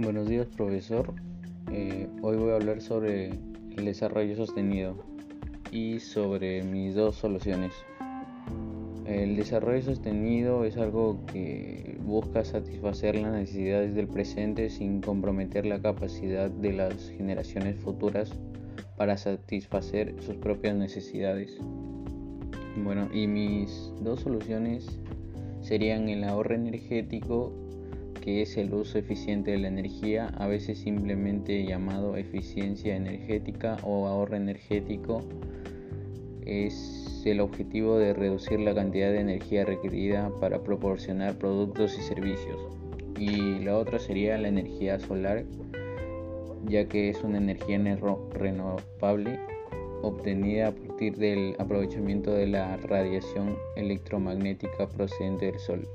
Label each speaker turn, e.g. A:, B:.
A: Buenos días profesor. Eh, hoy voy a hablar sobre el desarrollo sostenido y sobre mis dos soluciones. El desarrollo sostenido es algo que busca satisfacer las necesidades del presente sin comprometer la capacidad de las generaciones futuras para satisfacer sus propias necesidades. Bueno, y mis dos soluciones serían el ahorro energético es el uso eficiente de la energía, a veces simplemente llamado eficiencia energética o ahorro energético, es el objetivo de reducir la cantidad de energía requerida para proporcionar productos y servicios. Y la otra sería la energía solar, ya que es una energía renovable obtenida a partir del aprovechamiento de la radiación electromagnética procedente del Sol.